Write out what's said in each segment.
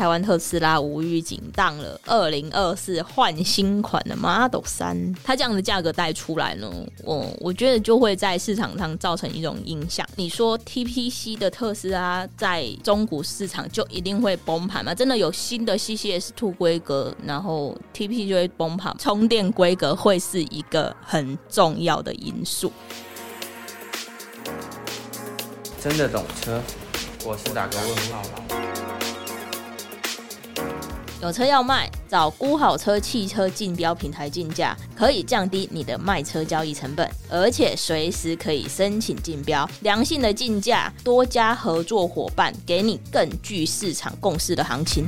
台湾特斯拉无预警当了二零二四换新款的 Model 3，它这样的价格带出来呢，我我觉得就会在市场上造成一种影响。你说 TPC 的特斯拉在中古市场就一定会崩盘吗？真的有新的 CCS Two 规格，然后 TP 就会崩盘？充电规格会是一个很重要的因素。真的懂车，我是打个问号了。有车要卖，找估好车汽车竞标平台竞价，可以降低你的卖车交易成本，而且随时可以申请竞标，良性的竞价，多家合作伙伴给你更具市场共识的行情。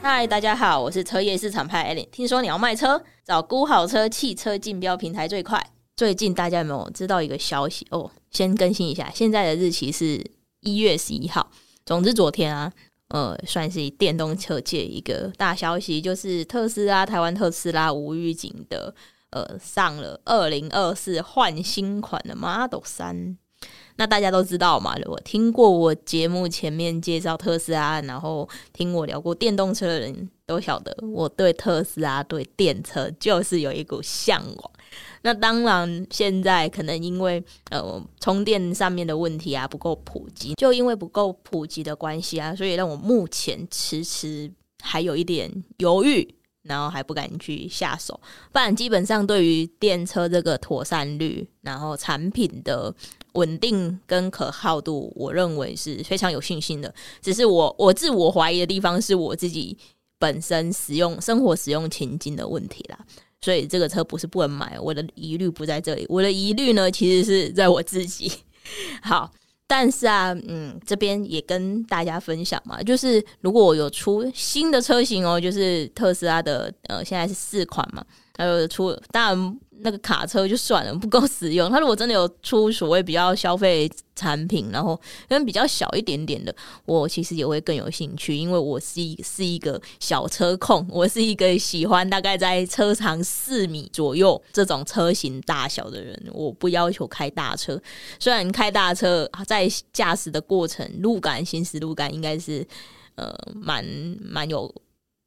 嗨，大家好，我是车业市场派 Ellen。听说你要卖车，找估好车汽车竞标平台最快。最近大家有没有知道一个消息哦？先更新一下，现在的日期是一月十一号。总之，昨天啊。呃，算是电动车界一个大消息，就是特斯拉台湾特斯拉无预警的呃上了二零二四换新款的 Model 3。那大家都知道嘛，如果听过我节目前面介绍特斯拉，然后听我聊过电动车的人都晓得，我对特斯拉对电车就是有一股向往。那当然，现在可能因为呃充电上面的问题啊不够普及，就因为不够普及的关系啊，所以让我目前迟迟还有一点犹豫，然后还不敢去下手。不然基本上对于电车这个妥善率，然后产品的稳定跟可靠度，我认为是非常有信心的。只是我我自我怀疑的地方是我自己本身使用生活使用情境的问题啦。所以这个车不是不能买，我的疑虑不在这里，我的疑虑呢，其实是在我自己。好，但是啊，嗯，这边也跟大家分享嘛，就是如果我有出新的车型哦，就是特斯拉的，呃，现在是四款嘛，还有出，当然。那个卡车就算了，不够实用。他如果真的有出所谓比较消费产品，然后因为比较小一点点的，我其实也会更有兴趣，因为我是一是一个小车控，我是一个喜欢大概在车长四米左右这种车型大小的人。我不要求开大车，虽然开大车在驾驶的过程路感、行驶路感应该是呃蛮蛮有。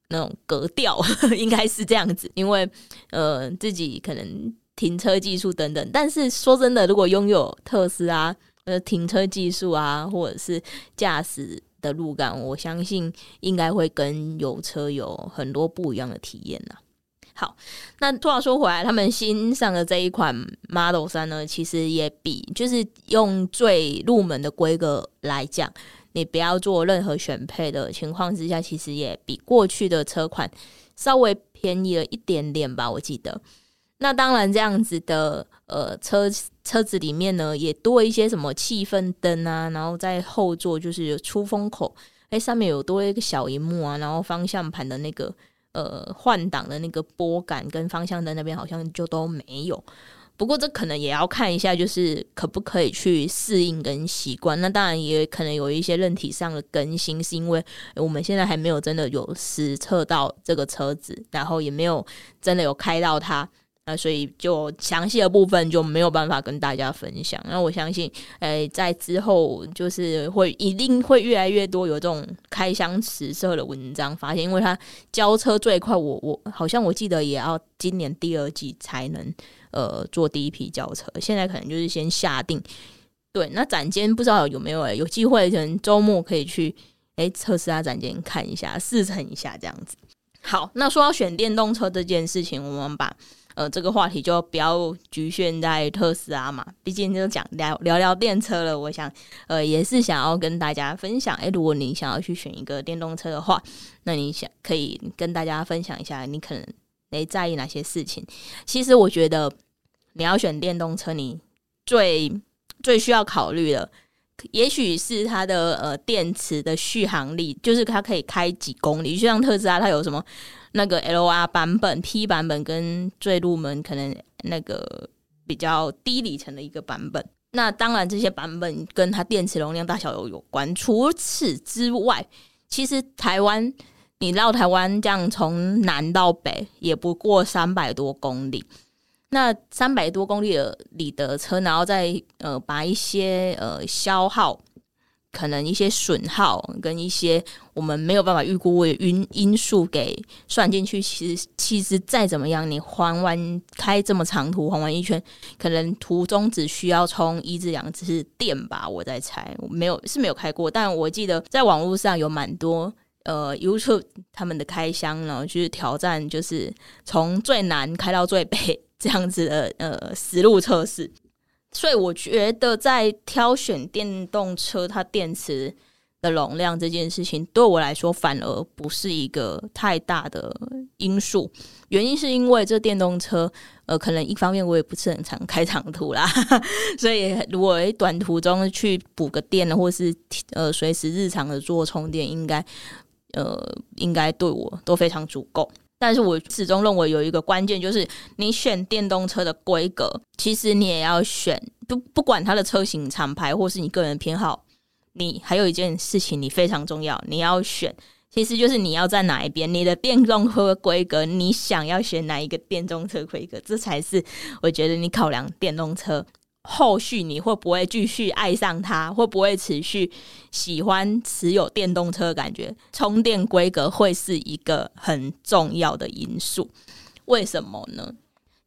那种格调 应该是这样子，因为呃自己可能停车技术等等，但是说真的，如果拥有特斯拉呃停车技术啊，或者是驾驶的路感，我相信应该会跟油车有很多不一样的体验呐。好，那话说回来，他们新上的这一款 Model 三呢，其实也比就是用最入门的规格来讲。你不要做任何选配的情况之下，其实也比过去的车款稍微便宜了一点点吧，我记得。那当然，这样子的呃车车子里面呢，也多一些什么气氛灯啊，然后在后座就是出风口，哎，上面有多一个小荧幕啊，然后方向盘的那个呃换挡的那个拨杆跟方向灯那边好像就都没有。不过这可能也要看一下，就是可不可以去适应跟习惯。那当然也可能有一些韧体上的更新，是因为我们现在还没有真的有实测到这个车子，然后也没有真的有开到它。那所以就详细的部分就没有办法跟大家分享。那我相信，诶，在之后就是会一定会越来越多有这种开箱实测的文章发现，因为它交车最快我，我我好像我记得也要今年第二季才能呃做第一批交车。现在可能就是先下定。对，那展间不知道有没有诶，有机会可能周末可以去诶测试下展间看一下试乘一下这样子。好，那说到选电动车这件事情，我们把。呃，这个话题就不要局限在特斯拉嘛，毕竟就讲聊聊聊电车了。我想，呃，也是想要跟大家分享，诶，如果你想要去选一个电动车的话，那你想可以跟大家分享一下，你可能诶在意哪些事情。其实我觉得，你要选电动车，你最最需要考虑的，也许是它的呃电池的续航力，就是它可以开几公里。就像特斯拉，它有什么？那个 LR 版本、P 版本跟最入门可能那个比较低里程的一个版本，那当然这些版本跟它电池容量大小有有关。除此之外，其实台湾你绕台湾这样从南到北也不过三百多公里，那三百多公里的里的车，然后再呃把一些呃消耗。可能一些损耗跟一些我们没有办法预估的因因素给算进去，其实其实再怎么样，你环完开这么长途环完一圈，可能途中只需要充一至两次电吧，我在猜，我没有是没有开过，但我记得在网络上有蛮多呃 YouTube 他们的开箱，然后去挑战，就是从最南开到最北这样子的呃实路测试。所以我觉得，在挑选电动车，它电池的容量这件事情，对我来说反而不是一个太大的因素。原因是因为这电动车，呃，可能一方面我也不是很常开长途啦，所以如果短途中去补个电，或是呃随时日常的做充电，应该呃应该对我都非常足够。但是我始终认为有一个关键，就是你选电动车的规格，其实你也要选不不管它的车型厂牌或是你个人偏好，你还有一件事情你非常重要，你要选，其实就是你要在哪一边，你的电动车规格，你想要选哪一个电动车规格，这才是我觉得你考量电动车。后续你会不会继续爱上它？会不会持续喜欢持有电动车感觉？充电规格会是一个很重要的因素。为什么呢？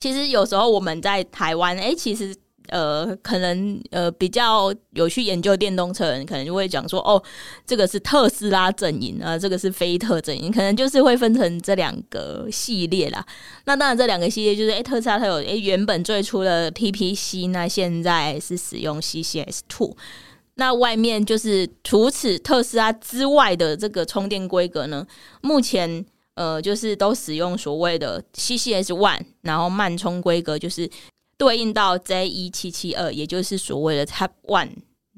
其实有时候我们在台湾，诶，其实。呃，可能呃比较有去研究电动车的人，可能就会讲说，哦，这个是特斯拉阵营啊，这个是菲特阵营，可能就是会分成这两个系列啦。那当然，这两个系列就是，诶，特斯拉它有诶原本最初的 TPC，那现在是使用 CCS Two。那外面就是除此特斯拉之外的这个充电规格呢，目前呃就是都使用所谓的 CCS One，然后慢充规格就是。对应到 J 一七七二，也就是所谓的 Type One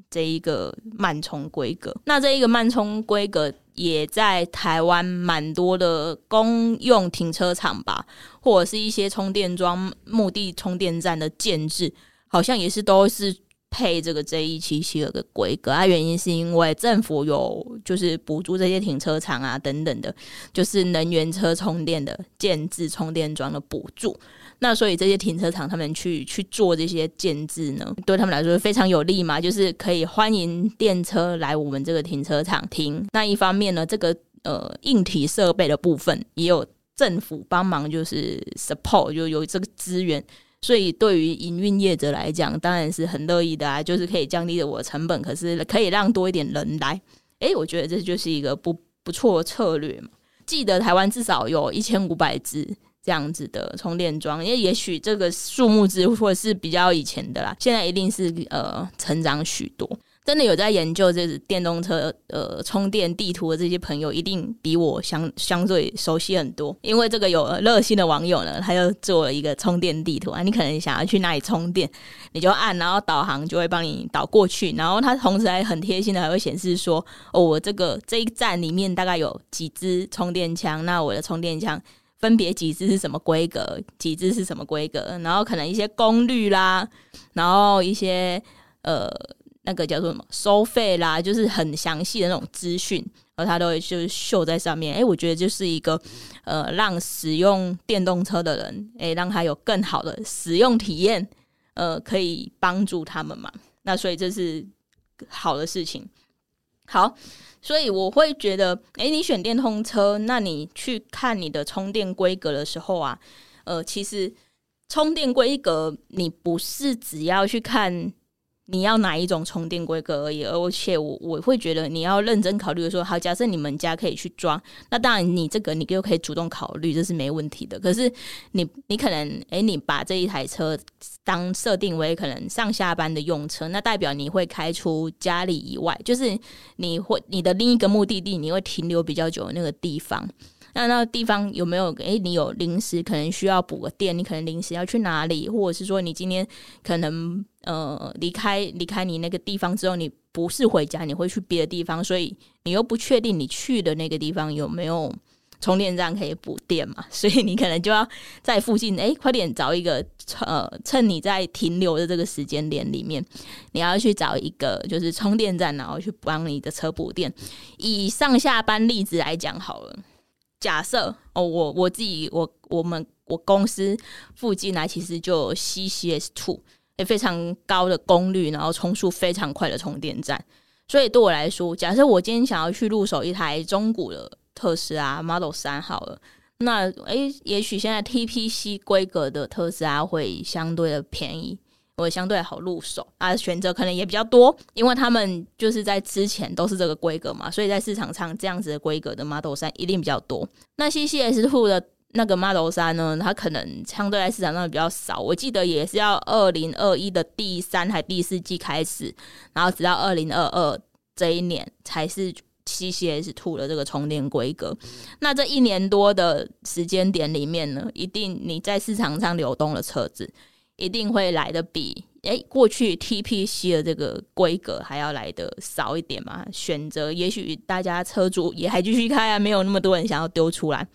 这一个慢充规格。那这一个慢充规格也在台湾蛮多的公用停车场吧，或者是一些充电桩、目的充电站的建置，好像也是都是配这个 J 一七七二的规格。啊，原因是因为政府有就是补助这些停车场啊等等的，就是能源车充电的建置充电桩的补助。那所以这些停车场他们去去做这些建置呢，对他们来说非常有利嘛，就是可以欢迎电车来我们这个停车场停。那一方面呢，这个呃硬体设备的部分也有政府帮忙，就是 support 就有这个资源，所以对于营运业者来讲，当然是很乐意的啊，就是可以降低了我的成本，可是可以让多一点人来。哎，我觉得这就是一个不不错的策略嘛。记得台湾至少有一千五百支。这样子的充电桩，因为也许这个数目字或是比较以前的啦，现在一定是呃成长许多。真的有在研究这是电动车呃充电地图的这些朋友，一定比我相相对熟悉很多。因为这个有热心的网友呢，他就做了一个充电地图啊，你可能想要去哪里充电，你就按，然后导航就会帮你导过去，然后它同时还很贴心的还会显示说，哦，我这个这一站里面大概有几支充电枪，那我的充电枪。分别几支是什么规格，几支是什么规格，然后可能一些功率啦，然后一些呃那个叫做什么收费啦，就是很详细的那种资讯，而它都会就是秀在上面。诶，我觉得就是一个呃让使用电动车的人，诶，让他有更好的使用体验，呃，可以帮助他们嘛。那所以这是好的事情。好。所以我会觉得，诶，你选电动车，那你去看你的充电规格的时候啊，呃，其实充电规格你不是只要去看。你要哪一种充电规格而已，而且我我会觉得你要认真考虑说，好，假设你们家可以去装，那当然你这个你就可以主动考虑，这是没问题的。可是你你可能，诶、你把这一台车当设定为可能上下班的用车，那代表你会开出家里以外，就是你会你的另一个目的地，你会停留比较久的那个地方。那那个地方有没有？诶、你有临时可能需要补个电，你可能临时要去哪里，或者是说你今天可能呃离开离开你那个地方之后，你不是回家，你会去别的地方，所以你又不确定你去的那个地方有没有充电站可以补电嘛？所以你可能就要在附近，诶、快点找一个呃，趁你在停留的这个时间点里面，你要去找一个就是充电站，然后去帮你的车补电。以上下班例子来讲好了。假设哦，我我自己，我我们我公司附近呢，其实就有 CCS Two，非常高的功率，然后充速非常快的充电站。所以对我来说，假设我今天想要去入手一台中古的特斯拉 Model 3好了，那诶，也许现在 TPC 规格的特斯拉会相对的便宜，会相对好入手啊，选择可能也比较多，因为他们就是在之前都是这个规格嘛，所以在市场上这样子的规格的 Model 3一定比较多。那 CCS2 的。那个 Model 3呢，它可能相对在市场上比较少。我记得也是要二零二一的第三还第四季开始，然后直到二零二二这一年才是 CCS2 的这个充电规格。那这一年多的时间点里面呢，一定你在市场上流动的车子，一定会来得比诶过去 TPC 的这个规格还要来得少一点嘛？选择也许大家车主也还继续开啊，没有那么多人想要丢出来。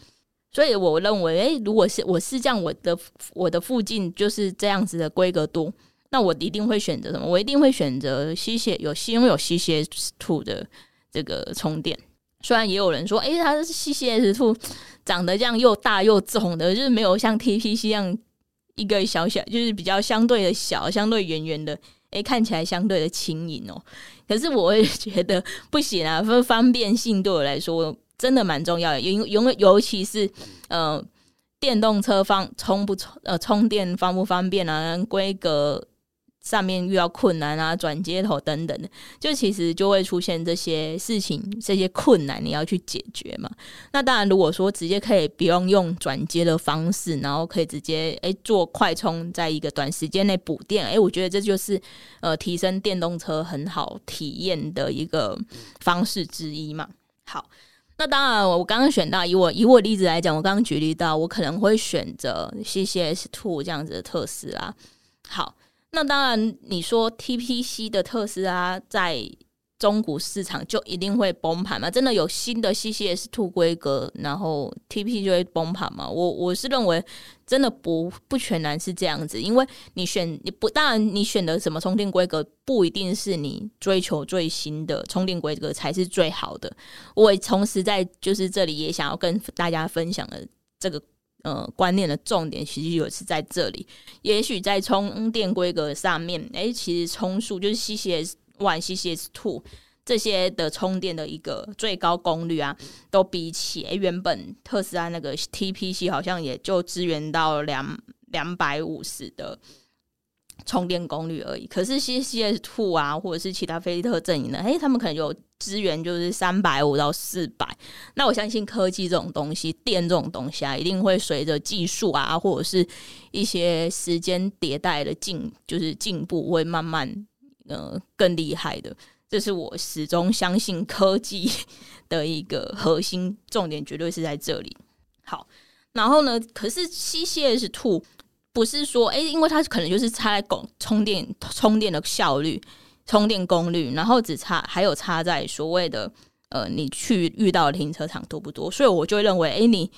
所以我认为，诶，如果是我是这样，我的我的附近就是这样子的规格多，那我一定会选择什么？我一定会选择 CC 有拥有 CCS2 的这个充电。虽然也有人说，诶，它是 CCS2 长得这样又大又重的，就是没有像 TPC 一样一个小小，就是比较相对的小，相对圆圆的，诶，看起来相对的轻盈哦。可是我会觉得不行啊，分方便性对我来说。真的蛮重要的，因因为尤其是呃电动车方充不充呃充电方不方便啊，规格上面遇到困难啊，转接头等等的，就其实就会出现这些事情，这些困难你要去解决嘛。那当然，如果说直接可以不用用转接的方式，然后可以直接诶做快充，在一个短时间内补电，诶，我觉得这就是呃提升电动车很好体验的一个方式之一嘛。好。那当然，我刚刚选到以我以我例子来讲，我刚刚举例到，我可能会选择 CCS Two 这样子的特斯拉。好，那当然你说 TPC 的特斯拉在。中古市场就一定会崩盘吗？真的有新的 CCS Two 规格，然后 TP 就会崩盘吗？我我是认为真的不不全然是这样子，因为你选你不当然你选的什么充电规格不一定是你追求最新的充电规格才是最好的。我也同时在就是这里也想要跟大家分享的这个呃观念的重点，其实也是在这里。也许在充电规格上面，诶、其实充数就是 CCS。One CCS Two 这些的充电的一个最高功率啊，都比起、原本特斯拉那个 TPC 好像也就支援到两两百五十的充电功率而已。可是 CCS Two 啊，或者是其他菲特阵营的，哎，他们可能有支援就是三百五到四百。那我相信科技这种东西，电这种东西啊，一定会随着技术啊，或者是一些时间迭代的进，就是进步会慢慢。呃，更厉害的，这是我始终相信科技的一个核心重点，绝对是在这里。好，然后呢，可是 CCS Two 不是说，哎，因为它可能就是差在供充电充电的效率、充电功率，然后只差还有差在所谓的呃，你去遇到停车场多不多，所以我就认为，哎，你。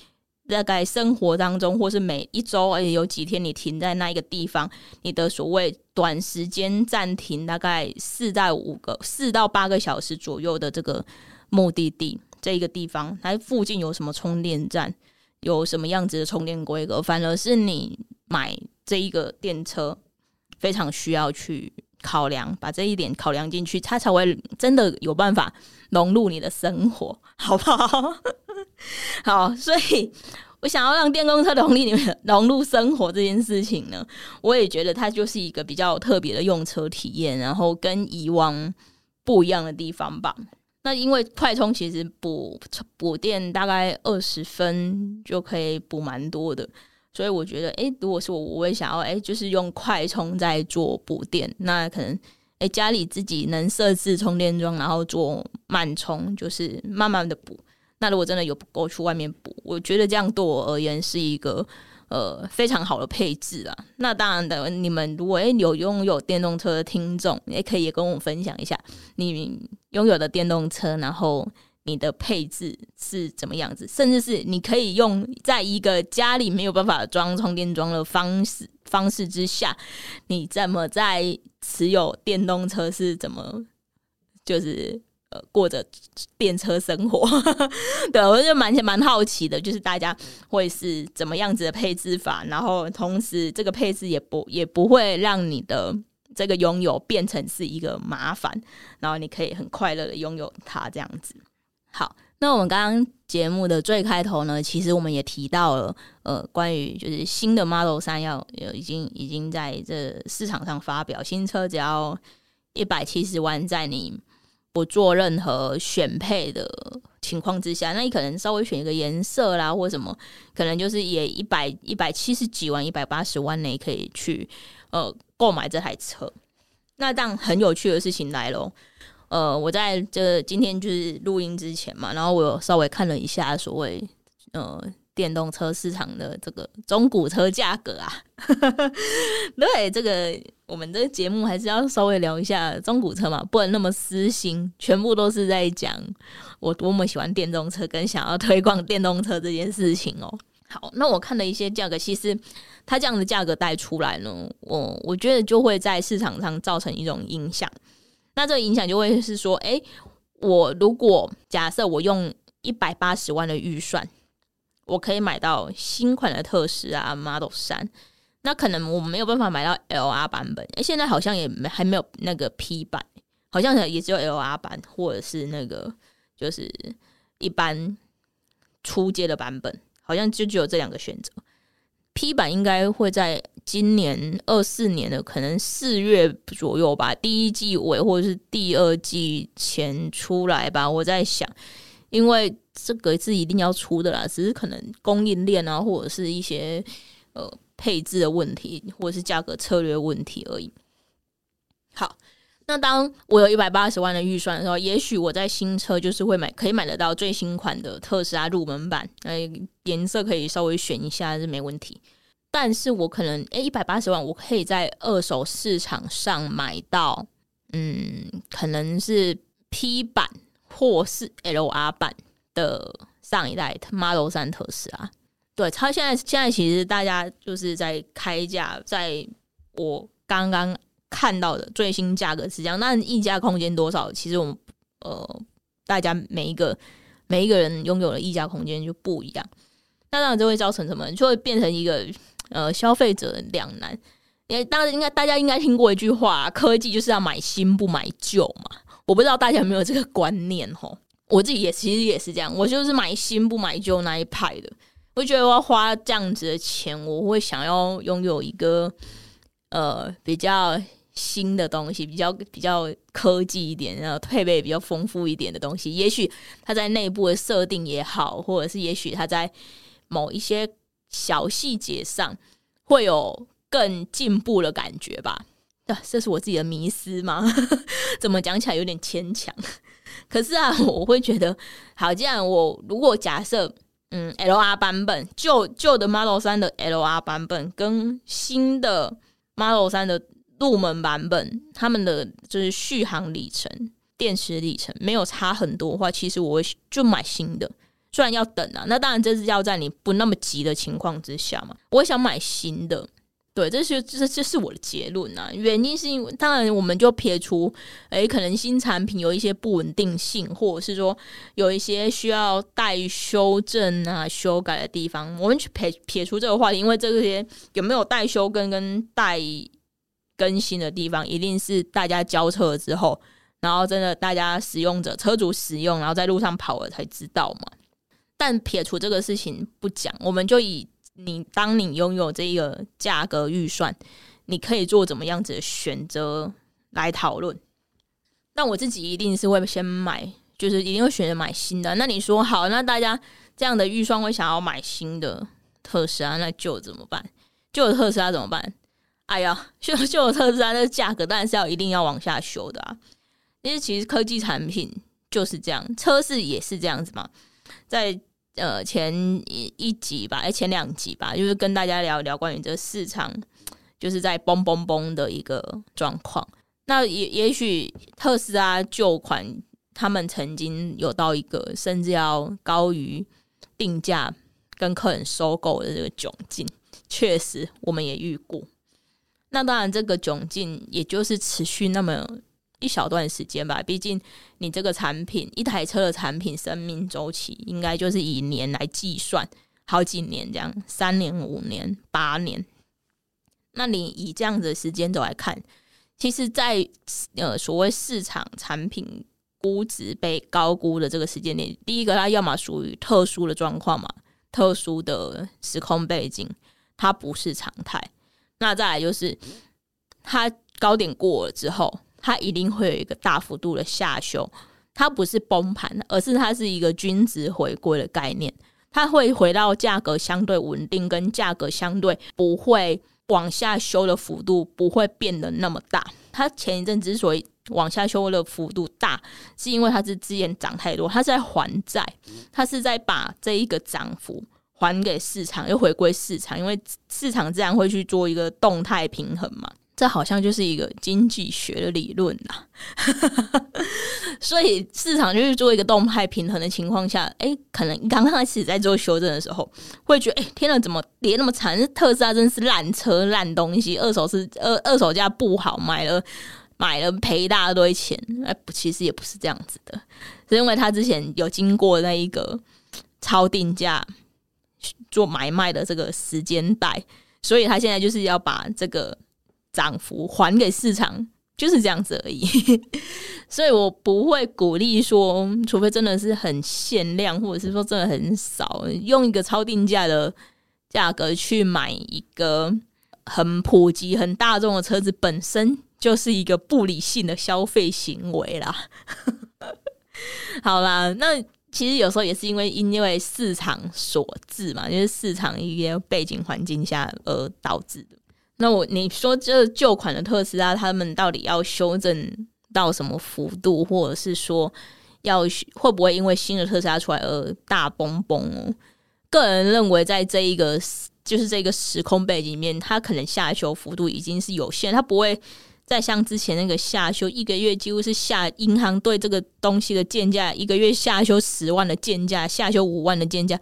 大概生活当中，或是每一周，而且有几天你停在那一个地方，你的所谓短时间暂停，大概四到五个、四到八个小时左右的这个目的地，这一个地方，它附近有什么充电站，有什么样子的充电规格，反而是你买这一个电车非常需要去考量，把这一点考量进去，它才会真的有办法融入你的生活，好不好？好，所以我想要让电动车融入你们 融入生活这件事情呢，我也觉得它就是一个比较特别的用车体验，然后跟以往不一样的地方吧。那因为快充其实补补电大概二十分就可以补蛮多的，所以我觉得，哎、如果是我，我会想要，哎、就是用快充在做补电，那可能，哎、家里自己能设置充电桩，然后做慢充，就是慢慢的补。那如果真的有不够，去外面补，我觉得这样对我而言是一个呃非常好的配置啊。那当然的，你们如果诶有拥有电动车的听众，也可以跟我分享一下你拥有的电动车，然后你的配置是怎么样子，甚至是你可以用在一个家里没有办法装充电桩的方式方式之下，你怎么在持有电动车是怎么就是。呃，过着电车生活，对，我就蛮蛮好奇的，就是大家会是怎么样子的配置法，然后同时这个配置也不也不会让你的这个拥有变成是一个麻烦，然后你可以很快乐的拥有它这样子。好，那我们刚刚节目的最开头呢，其实我们也提到了，呃，关于就是新的 Model 三要有已经已经在这市场上发表，新车只要一百七十万，在你不做任何选配的情况之下，那你可能稍微选一个颜色啦，或什么，可能就是也一百一百七十几万、一百八十万内可以去呃购买这台车。那当很有趣的事情来了。呃，我在这今天就是录音之前嘛，然后我有稍微看了一下所谓呃电动车市场的这个中古车价格啊。对，这个我们这个节目还是要稍微聊一下中古车嘛，不能那么私心，全部都是在讲我多么喜欢电动车跟想要推广电动车这件事情哦。好，那我看了一些价格，其实它这样的价格带出来呢，我我觉得就会在市场上造成一种影响。那这个影响就会是说，哎，我如果假设我用一百八十万的预算，我可以买到新款的特斯拉 Model 3，那可能我没有办法买到 LR 版本。哎，现在好像也没还没有那个 P 版，好像也只有 LR 版或者是那个就是一般初阶的版本，好像就只有这两个选择。P 版应该会在今年二四年的可能四月左右吧，第一季尾或者是第二季前出来吧。我在想，因为这个是一定要出的啦，只是可能供应链啊，或者是一些呃配置的问题，或者是价格策略问题而已。好，那当我有一百八十万的预算的时候，也许我在新车就是会买，可以买得到最新款的特斯拉入门版，呃，颜色可以稍微选一下是没问题。但是我可能诶，一百八十万，我可以在二手市场上买到，嗯，可能是 P 版或是 LR 版的上一代 Model 3特斯拉。对，它现在现在其实大家就是在开价，在我刚刚看到的最新价格是这样，那溢价空间多少？其实我们呃，大家每一个每一个人拥有的溢价空间就不一样，那当然就会造成什么？就会变成一个。呃，消费者两难，因为当然应该大家应该听过一句话，科技就是要买新不买旧嘛。我不知道大家有没有这个观念吼？我自己也其实也是这样，我就是买新不买旧那一派的。我觉得我要花这样子的钱，我会想要拥有一个呃比较新的东西，比较比较科技一点，然后配备比较丰富一点的东西。也许它在内部的设定也好，或者是也许它在某一些。小细节上会有更进步的感觉吧？这是我自己的迷思吗？怎么讲起来有点牵强？可是啊，我会觉得，好，既然我如果假设，嗯，LR 版本旧旧的 Model 3的 LR 版本跟新的 Model 3的入门版本，他们的就是续航里程、电池里程没有差很多的话，其实我会就买新的。虽然要等啊，那当然这是要在你不那么急的情况之下嘛。我想买新的，对，这是这这是我的结论啊。原因是因为，当然我们就撇除，诶，可能新产品有一些不稳定性，或者是说有一些需要待修正啊、修改的地方，我们去撇撇除这个话题，因为这些有没有待修更跟待更新的地方，一定是大家交车之后，然后真的大家使用者、车主使用，然后在路上跑了才知道嘛。但撇除这个事情不讲，我们就以你当你拥有这个价格预算，你可以做怎么样子的选择来讨论。那我自己一定是会先买，就是一定会选择买新的。那你说好，那大家这样的预算会想要买新的特斯拉，那旧怎么办？旧的特斯拉怎么办？哎呀，旧旧的特斯拉那价格当然是要一定要往下修的啊。因为其实科技产品就是这样，车市也是这样子嘛，在。呃，前一一集吧，哎，前两集吧，就是跟大家聊聊关于这个市场，就是在嘣嘣嘣的一个状况。那也也许特斯拉旧款，他们曾经有到一个甚至要高于定价跟客人收购的这个窘境，确实我们也遇过。那当然，这个窘境也就是持续那么。一小段时间吧，毕竟你这个产品，一台车的产品生命周期应该就是以年来计算，好几年这样，三年、五年、八年。那你以这样子的时间轴来看，其实在，在呃所谓市场产品估值被高估的这个时间点，第一个它要么属于特殊的状况嘛，特殊的时空背景，它不是常态。那再来就是，它高点过了之后，它一定会有一个大幅度的下修，它不是崩盘，而是它是一个均值回归的概念，它会回到价格相对稳定，跟价格相对不会。往下修的幅度不会变得那么大。它前一阵之所以往下修的幅度大，是因为它是之前涨太多，它是在还债，它是在把这一个涨幅还给市场，又回归市场，因为市场自然会去做一个动态平衡嘛。这好像就是一个经济学的理论啦，所以市场就是做一个动态平衡的情况下，哎，可能刚开始在做修正的时候，会觉得，哎，天呐，怎么跌那么惨？特斯拉真是烂车烂东西，二手是二二手价不好，买了买了赔一大堆钱。哎，不，其实也不是这样子的，是因为他之前有经过那一个超定价做买卖的这个时间带，所以他现在就是要把这个。涨幅还给市场，就是这样子而已。所以我不会鼓励说，除非真的是很限量，或者是说真的很少，用一个超定价的价格去买一个很普及、很大众的车子，本身就是一个不理性的消费行为啦。好啦，那其实有时候也是因为因为市场所致嘛，就是市场一些背景环境下而导致的。那我你说这旧款的特斯拉，他们到底要修正到什么幅度，或者是说要会不会因为新的特斯拉出来而大崩崩哦？个人认为，在这一个就是这个时空背景里面，它可能下修幅度已经是有限，它不会再像之前那个下修一个月几乎是下银行对这个东西的建价，一个月下修十万的建价，下修五万的建价。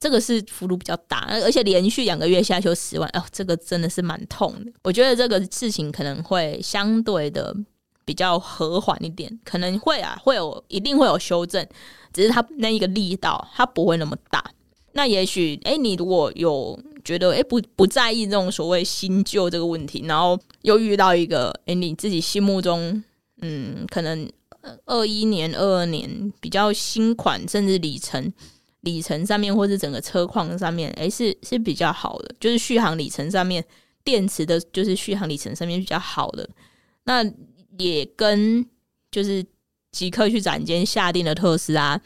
这个是幅度比较大，而且连续两个月下修十万，哦，这个真的是蛮痛的。我觉得这个事情可能会相对的比较和缓一点，可能会啊，会有一定会有修正，只是它那一个力道它不会那么大。那也许，哎，你如果有觉得，哎，不不在意这种所谓新旧这个问题，然后又遇到一个，哎，你自己心目中，嗯，可能二一年、二二年比较新款，甚至里程。里程上面，或是整个车况上面，诶、是是比较好的，就是续航里程上面，电池的，就是续航里程上面比较好的。那也跟就是即刻去展间下定的特斯拉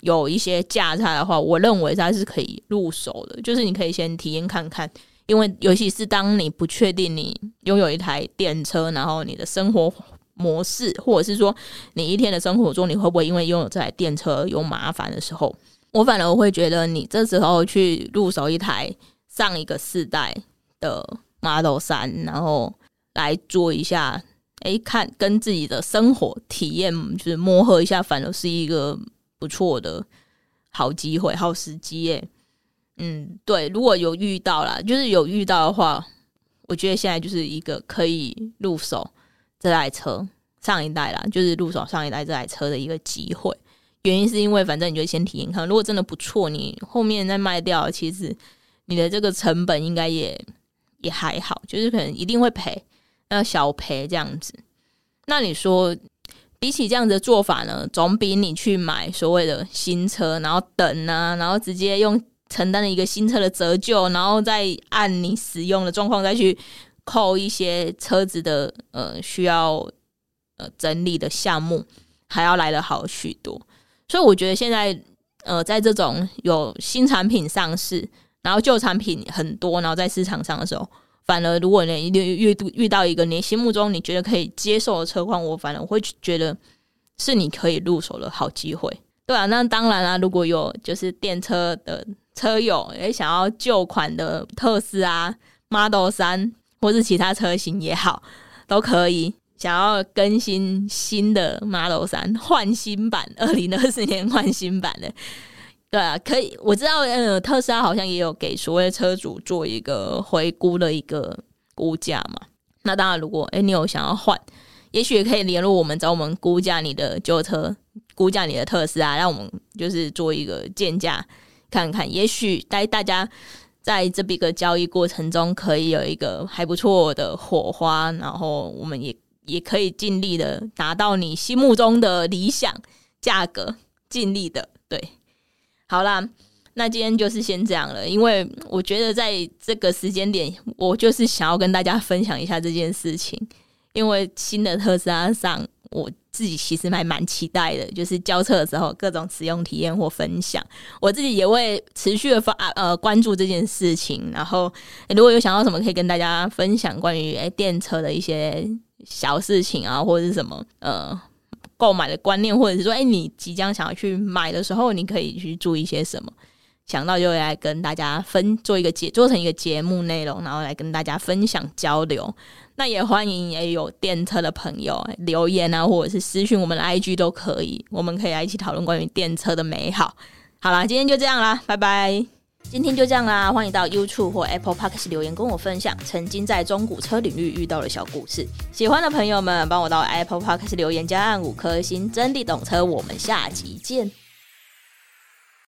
有一些价差的话，我认为它是可以入手的，就是你可以先体验看看，因为尤其是当你不确定你拥有一台电车，然后你的生活模式，或者是说你一天的生活中，你会不会因为拥有这台电车有麻烦的时候。我反而会觉得，你这时候去入手一台上一个世代的 Model 3，然后来做一下，哎，看跟自己的生活体验就是磨合一下，反而是一个不错的好机会、好时机耶。嗯，对，如果有遇到啦，就是有遇到的话，我觉得现在就是一个可以入手这台车上一代啦，就是入手上一代这台车的一个机会。原因是因为，反正你就先体验看，如果真的不错，你后面再卖掉，其实你的这个成本应该也也还好，就是可能一定会赔，要小赔这样子。那你说，比起这样子的做法呢，总比你去买所谓的新车，然后等啊，然后直接用承担了一个新车的折旧，然后再按你使用的状况再去扣一些车子的呃需要呃整理的项目，还要来的好许多。所以我觉得现在，呃，在这种有新产品上市，然后旧产品很多，然后在市场上的时候，反而如果你遇遇遇到一个你心目中你觉得可以接受的车况，我反而会觉得是你可以入手的好机会，对啊，那当然啦，如果有就是电车的车友也想要旧款的特斯拉 Model 3或是其他车型也好，都可以。想要更新新的 Model 3换新版，二零二四年换新版的，对啊，可以。我知道，呃，特斯拉好像也有给所谓车主做一个回估的一个估价嘛。那当然，如果诶、欸、你有想要换，也许也可以联络我们，找我们估价你的旧车，估价你的特斯拉，让我们就是做一个鉴价看看。也许带大家在这笔个交易过程中，可以有一个还不错的火花，然后我们也。也可以尽力的达到你心目中的理想价格，尽力的对。好啦，那今天就是先这样了，因为我觉得在这个时间点，我就是想要跟大家分享一下这件事情，因为新的特斯拉上，我自己其实还蛮期待的，就是交车的时候各种使用体验或分享，我自己也会持续的发呃关注这件事情，然后如果有想到什么可以跟大家分享关于诶电车的一些小事情啊，或者是什么呃。购买的观念，或者是说，哎、你即将想要去买的时候，你可以去注意些什么？想到就会来跟大家分做一个节，做成一个节目内容，然后来跟大家分享交流。那也欢迎也有电车的朋友留言啊，或者是私讯我们的 IG 都可以，我们可以来一起讨论关于电车的美好。好啦，今天就这样啦，拜拜。今天就这样啦，欢迎到 YouTube 或 Apple Podcast 留言跟我分享曾经在中古车领域遇到的小故事。喜欢的朋友们，帮我到 Apple Podcast 留言加按五颗星，真的懂车。我们下集见。